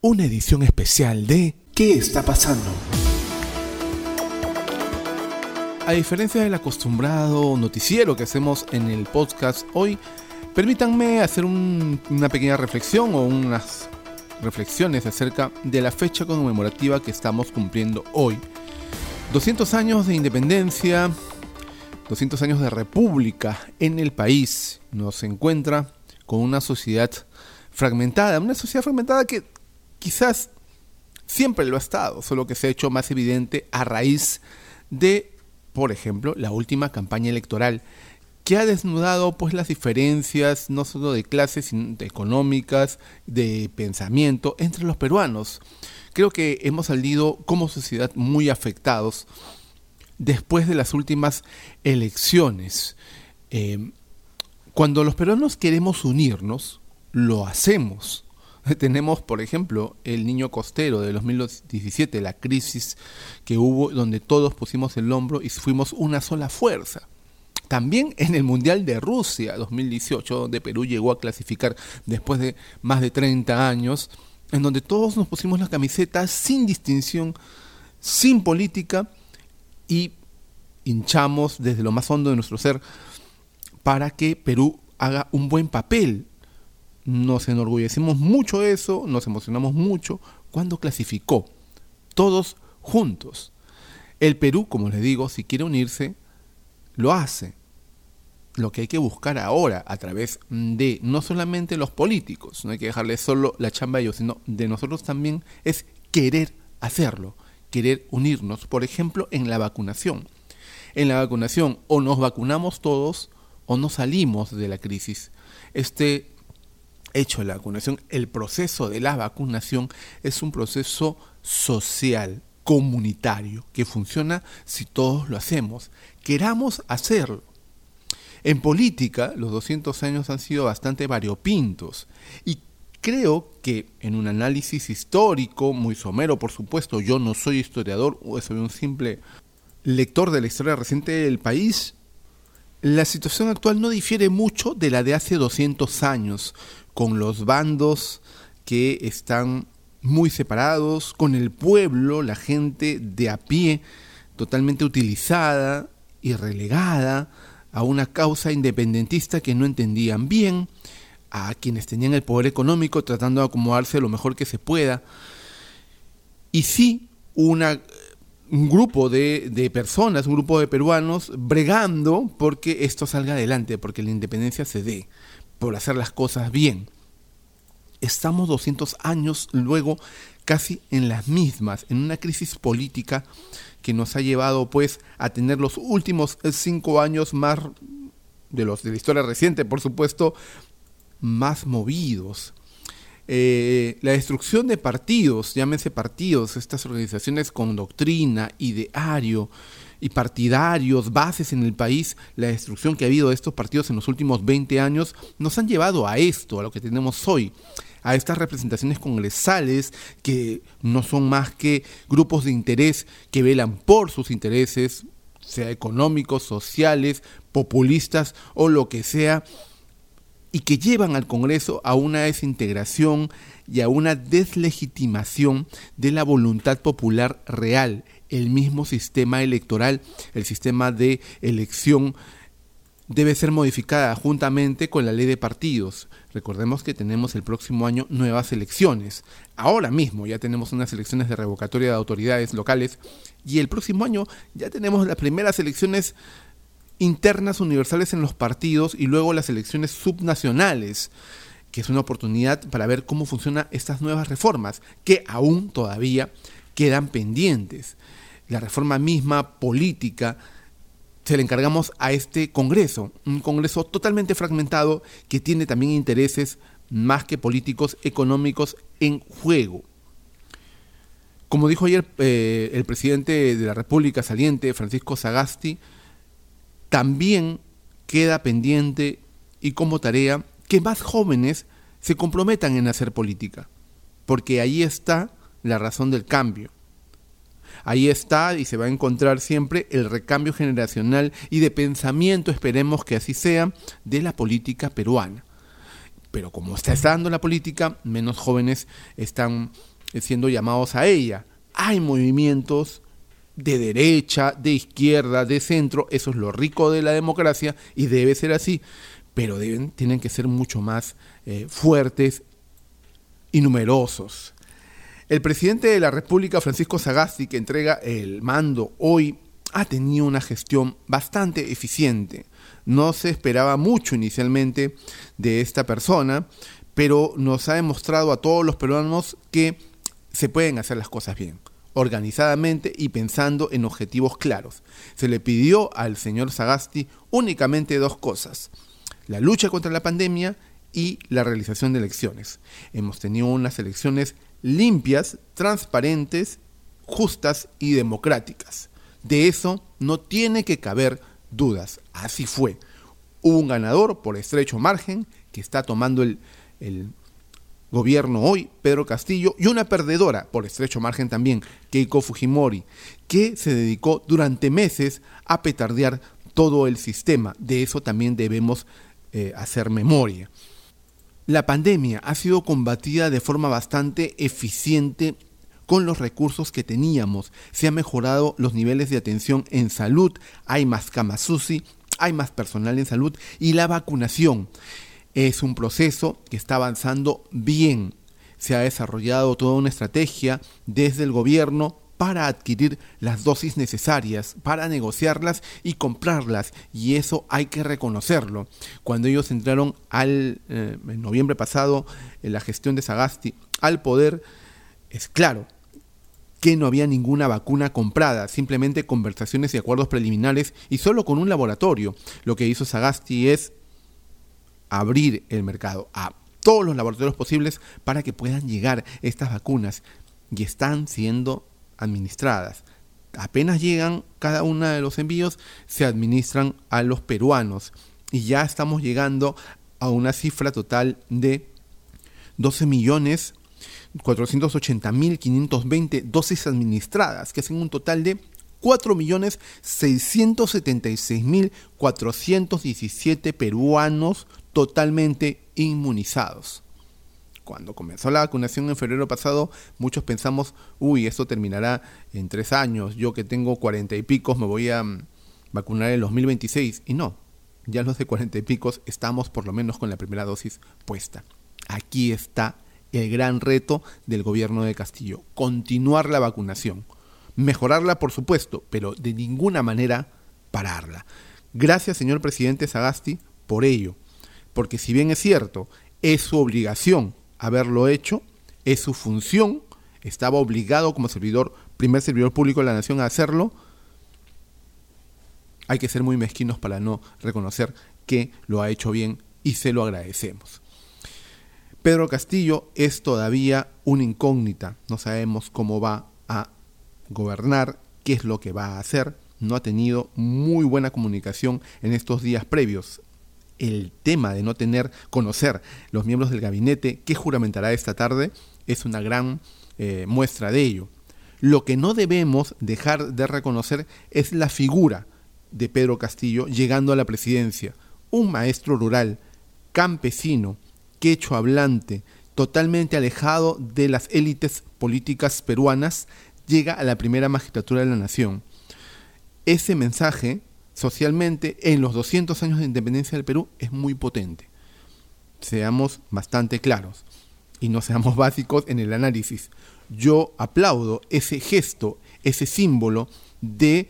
una edición especial de ¿Qué está pasando? A diferencia del acostumbrado noticiero que hacemos en el podcast hoy, permítanme hacer una pequeña reflexión o unas reflexiones acerca de la fecha conmemorativa que estamos cumpliendo hoy. 200 años de independencia, 200 años de república en el país nos encuentra con una sociedad fragmentada, una sociedad fragmentada que quizás siempre lo ha estado, solo que se ha hecho más evidente a raíz de, por ejemplo, la última campaña electoral que ha desnudado pues las diferencias no solo de clases sino de económicas, de pensamiento entre los peruanos. Creo que hemos salido como sociedad muy afectados después de las últimas elecciones. Eh, cuando los peruanos queremos unirnos, lo hacemos. Tenemos, por ejemplo, el niño costero de 2017, la crisis que hubo donde todos pusimos el hombro y fuimos una sola fuerza. También en el Mundial de Rusia 2018, donde Perú llegó a clasificar después de más de 30 años, en donde todos nos pusimos la camiseta sin distinción, sin política y hinchamos desde lo más hondo de nuestro ser para que Perú haga un buen papel. Nos enorgullecimos mucho de eso, nos emocionamos mucho cuando clasificó, todos juntos. El Perú, como les digo, si quiere unirse, lo hace. Lo que hay que buscar ahora a través de no solamente los políticos, no hay que dejarle solo la chamba a ellos, sino de nosotros también es querer hacerlo, querer unirnos, por ejemplo, en la vacunación. En la vacunación o nos vacunamos todos o no salimos de la crisis. Este hecho la vacunación, el proceso de la vacunación es un proceso social, comunitario, que funciona si todos lo hacemos, queramos hacerlo. En política, los 200 años han sido bastante variopintos y creo que en un análisis histórico, muy somero por supuesto, yo no soy historiador, soy un simple lector de la historia reciente del país, la situación actual no difiere mucho de la de hace 200 años, con los bandos que están muy separados, con el pueblo, la gente de a pie, totalmente utilizada y relegada a una causa independentista que no entendían bien, a quienes tenían el poder económico tratando de acomodarse lo mejor que se pueda, y sí un grupo de, personas, un grupo de peruanos bregando porque esto salga adelante, porque la independencia se dé, por hacer las cosas bien. Estamos 200 años luego casi en las mismas, en una crisis política que nos ha llevado pues a tener los últimos cinco años más de los de la historia reciente, por supuesto, más movidos, eh, la destrucción de partidos, llámense partidos, estas organizaciones con doctrina, ideario y partidarios, bases en el país, la destrucción que ha habido de estos partidos en los últimos 20 años, nos han llevado a esto, a lo que tenemos hoy, a estas representaciones congresales que no son más que grupos de interés que velan por sus intereses, sea económicos, sociales, populistas o lo que sea, y que llevan al Congreso a una desintegración y a una deslegitimación de la voluntad popular real. El mismo sistema electoral, el sistema de elección, debe ser modificada juntamente con la ley de partidos. Recordemos que tenemos el próximo año nuevas elecciones. Ahora mismo ya tenemos unas elecciones de revocatoria de autoridades locales y el próximo año ya tenemos las primeras elecciones internas universales en los partidos y luego las elecciones subnacionales, que es una oportunidad para ver cómo funcionan estas nuevas reformas, que aún todavía quedan pendientes. La reforma misma política se le encargamos a este Congreso, un Congreso totalmente fragmentado que tiene también intereses más que políticos económicos en juego. Como dijo ayer eh, el presidente de la República saliente, Francisco Sagasti, también queda pendiente y como tarea que más jóvenes se comprometan en hacer política, porque ahí está la razón del cambio. Ahí está y se va a encontrar siempre el recambio generacional y de pensamiento, esperemos que así sea, de la política peruana. Pero como está dando la política, menos jóvenes están siendo llamados a ella. Hay movimientos de derecha, de izquierda, de centro, eso es lo rico de la democracia y debe ser así, pero deben, tienen que ser mucho más eh, fuertes y numerosos. El presidente de la República, Francisco Sagasti, que entrega el mando hoy, ha tenido una gestión bastante eficiente. No se esperaba mucho inicialmente de esta persona, pero nos ha demostrado a todos los peruanos que se pueden hacer las cosas bien, organizadamente y pensando en objetivos claros. Se le pidió al señor Sagasti únicamente dos cosas, la lucha contra la pandemia y la realización de elecciones. Hemos tenido unas elecciones limpias, transparentes, justas y democráticas. De eso no tiene que caber dudas. Así fue. Hubo un ganador por estrecho margen que está tomando el, gobierno hoy, Pedro Castillo, y una perdedora por estrecho margen también, Keiko Fujimori, que se dedicó durante meses a petardear todo el sistema. De eso también debemos eh, hacer memoria. La pandemia ha sido combatida de forma bastante eficiente con los recursos que teníamos. Se han mejorado los niveles de atención en salud, hay más camas hay más personal en salud y la vacunación es un proceso que está avanzando bien. Se ha desarrollado toda una estrategia desde el gobierno para adquirir las dosis necesarias, para negociarlas y comprarlas. Y eso hay que reconocerlo. Cuando ellos entraron al, eh, en noviembre pasado en la gestión de Sagasti al poder, es claro, que no había ninguna vacuna comprada, simplemente conversaciones y acuerdos preliminares y solo con un laboratorio. Lo que hizo Sagasti es abrir el mercado a todos los laboratorios posibles para que puedan llegar estas vacunas y están siendo administradas. Apenas llegan cada uno de los envíos, se administran a los peruanos y ya estamos llegando a una cifra total de 12 millones 480.520 dosis administradas, que hacen un total de 4.676.417 peruanos totalmente inmunizados. Cuando comenzó la vacunación en febrero pasado, muchos pensamos, uy, esto terminará en tres años, yo que tengo cuarenta y picos me voy a mm, vacunar en 2026. Y no, ya los de cuarenta y picos estamos por lo menos con la primera dosis puesta. Aquí está el gran reto del gobierno de Castillo, continuar la vacunación. Mejorarla, por supuesto, pero de ninguna manera pararla. Gracias, señor presidente Sagasti, por ello. Porque si bien es cierto, es su obligación haberlo hecho, es su función, estaba obligado como servidor, primer servidor público de la nación a hacerlo, hay que ser muy mezquinos para no reconocer que lo ha hecho bien y se lo agradecemos. Pedro Castillo es todavía una incógnita, no sabemos cómo va a gobernar, qué es lo que va a hacer, no ha tenido muy buena comunicación en estos días previos. El tema de no tener, conocer los miembros del gabinete que juramentará esta tarde es una gran eh, muestra de ello. Lo que no debemos dejar de reconocer es la figura de Pedro Castillo llegando a la presidencia, un maestro rural, campesino, quechua hablante, totalmente alejado de las élites políticas peruanas, llega a la primera magistratura de la nación. Ese mensaje, socialmente, en los 200 años de independencia del Perú, es muy potente. Seamos bastante claros y no seamos básicos en el análisis. Yo aplaudo ese gesto, ese símbolo de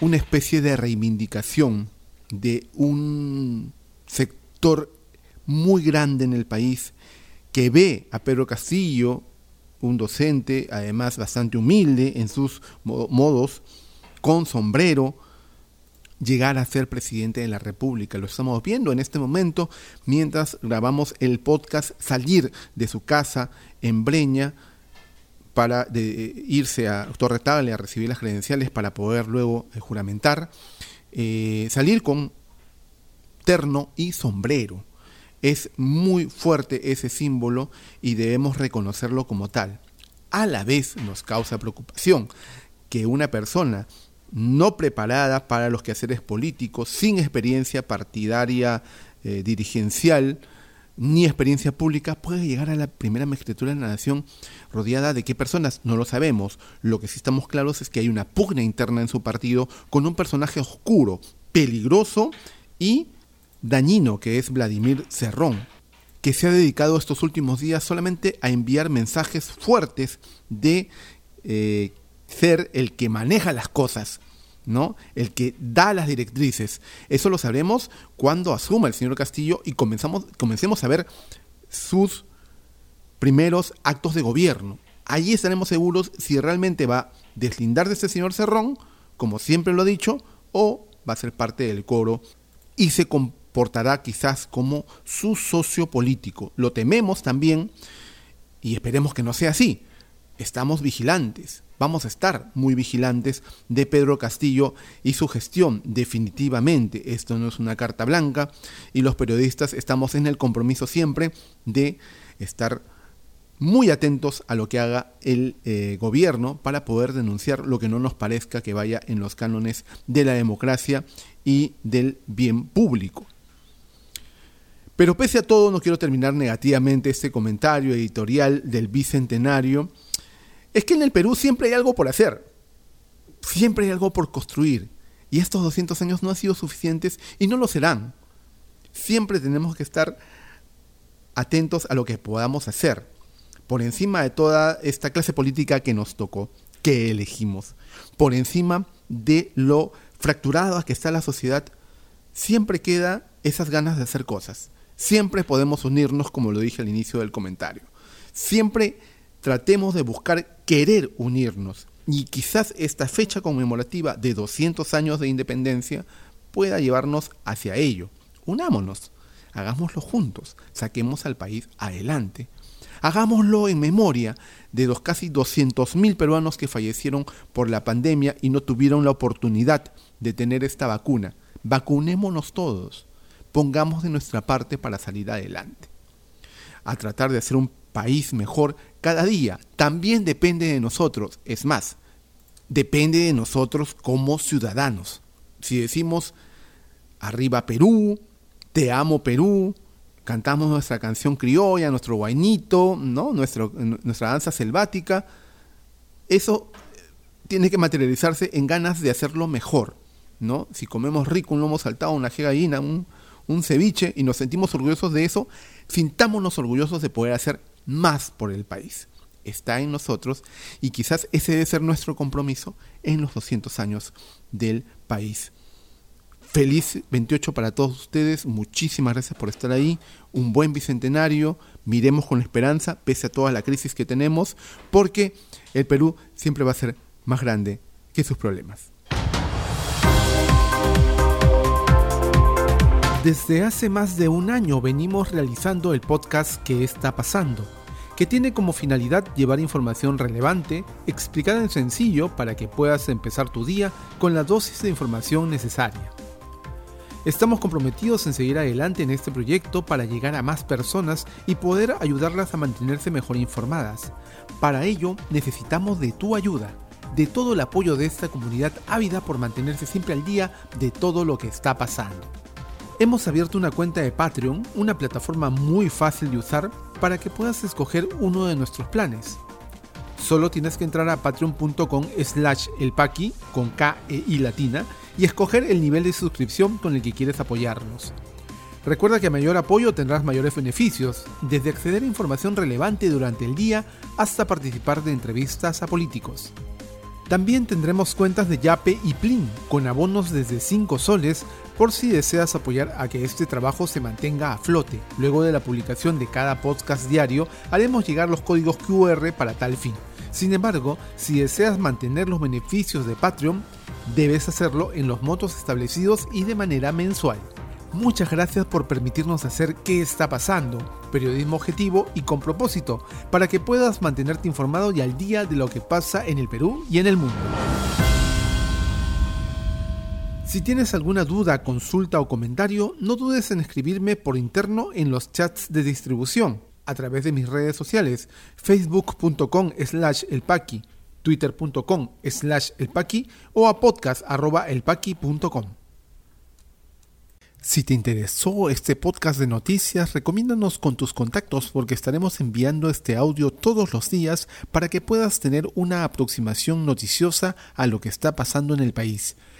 una especie de reivindicación de un sector muy grande en el país que ve a Pedro Castillo, un docente, además bastante humilde en sus modos, con sombrero, llegar a ser presidente de la República. Lo estamos viendo en este momento mientras grabamos el podcast, salir de su casa en Breña para irse a Torre a recibir las credenciales para poder luego eh, juramentar, eh, salir con terno y sombrero. Es muy fuerte ese símbolo y debemos reconocerlo como tal. A la vez nos causa preocupación que una persona no preparada para los quehaceres políticos, sin experiencia partidaria eh, dirigencial, ni experiencia pública puede llegar a la primera magistratura de la nación rodeada de qué personas, no lo sabemos. Lo que sí estamos claros es que hay una pugna interna en su partido con un personaje oscuro, peligroso y dañino que es Vladimir Cerrón, que se ha dedicado estos últimos días solamente a enviar mensajes fuertes de eh, ser el que maneja las cosas, ¿no? El que da las directrices. Eso lo sabremos cuando asuma el señor Castillo y comenzamos, comencemos a ver sus primeros actos de gobierno. Allí estaremos seguros si realmente va a deslindar de ese señor Cerrón, como siempre lo ha dicho, o va a ser parte del coro y se comportará quizás como su socio político. Lo tememos también y esperemos que no sea así. Estamos vigilantes vamos a estar muy vigilantes de Pedro Castillo y su gestión. Definitivamente, esto no es una carta blanca y los periodistas estamos en el compromiso siempre de estar muy atentos a lo que haga el eh, gobierno para poder denunciar lo que no nos parezca que vaya en los cánones de la democracia y del bien público. Pero pese a todo, no quiero terminar negativamente este comentario editorial del Bicentenario es que en el Perú siempre hay algo por hacer, siempre hay algo por construir, y estos 200 años no han sido suficientes y no lo serán. Siempre tenemos que estar atentos a lo que podamos hacer, por encima de toda esta clase política que nos tocó, que elegimos, por encima de lo fracturada que está la sociedad, siempre queda esas ganas de hacer cosas. Siempre podemos unirnos, como lo dije al inicio del comentario. Siempre tratemos de buscar querer unirnos. Y quizás esta fecha conmemorativa de 200 años de independencia pueda llevarnos hacia ello. Unámonos, hagámoslo juntos, saquemos al país adelante. Hagámoslo en memoria de los casi 200.000 peruanos que fallecieron por la pandemia y no tuvieron la oportunidad de tener esta vacuna. Vacunémonos todos. Pongamos de nuestra parte para salir adelante. A tratar de hacer un país mejor cada día. También depende de nosotros. Es más, depende de nosotros como ciudadanos. Si decimos arriba Perú, te amo Perú, cantamos nuestra canción criolla, nuestro guainito, ¿no? Nuestra danza selvática, eso tiene que materializarse en ganas de hacerlo mejor. ¿no? Si comemos rico, un lomo saltado, una gallina, un, un ceviche y nos sentimos orgullosos de eso, sintámonos orgullosos de poder hacer más por el país. Está en nosotros y quizás ese debe ser nuestro compromiso en los 200 años del país. Feliz 28 para todos ustedes, muchísimas gracias por estar ahí, un buen bicentenario, miremos con esperanza pese a toda la crisis que tenemos, porque el Perú siempre va a ser más grande que sus problemas. Desde hace más de un año venimos realizando el podcast ¿Qué está pasando? Que tiene como finalidad llevar información relevante, explicada en sencillo para que puedas empezar tu día con la dosis de información necesaria. Estamos comprometidos en seguir adelante en este proyecto para llegar a más personas y poder ayudarlas a mantenerse mejor informadas. Para ello necesitamos de tu ayuda, de todo el apoyo de esta comunidad ávida por mantenerse siempre al día de todo lo que está pasando. Hemos abierto una cuenta de Patreon, una plataforma muy fácil de usar para que puedas escoger uno de nuestros planes. Solo tienes que entrar a patreon.com slash elpaqui con K e I latina y escoger el nivel de suscripción con el que quieres apoyarnos. Recuerda que a mayor apoyo tendrás mayores beneficios, desde acceder a información relevante durante el día hasta participar de entrevistas a políticos. También tendremos cuentas de Yape y Plin, con abonos desde 5 soles por si deseas apoyar a que este trabajo se mantenga a flote. Luego de la publicación de cada podcast diario, haremos llegar los códigos QR para tal fin. Sin embargo, si deseas mantener los beneficios de Patreon, debes hacerlo en los montos establecidos y de manera mensual. Muchas gracias por permitirnos hacer qué está pasando, periodismo objetivo y con propósito, para que puedas mantenerte informado y al día de lo que pasa en el Perú y en el mundo. Si tienes alguna duda, consulta o comentario, no dudes en escribirme por interno en los chats de distribución, a través de mis redes sociales, facebook.com slash elpaqui, twitter.com slash elpaqui o a podcast.elpaqui.com. Si te interesó este podcast de noticias, recomiéndanos con tus contactos porque estaremos enviando este audio todos los días para que puedas tener una aproximación noticiosa a lo que está pasando en el país.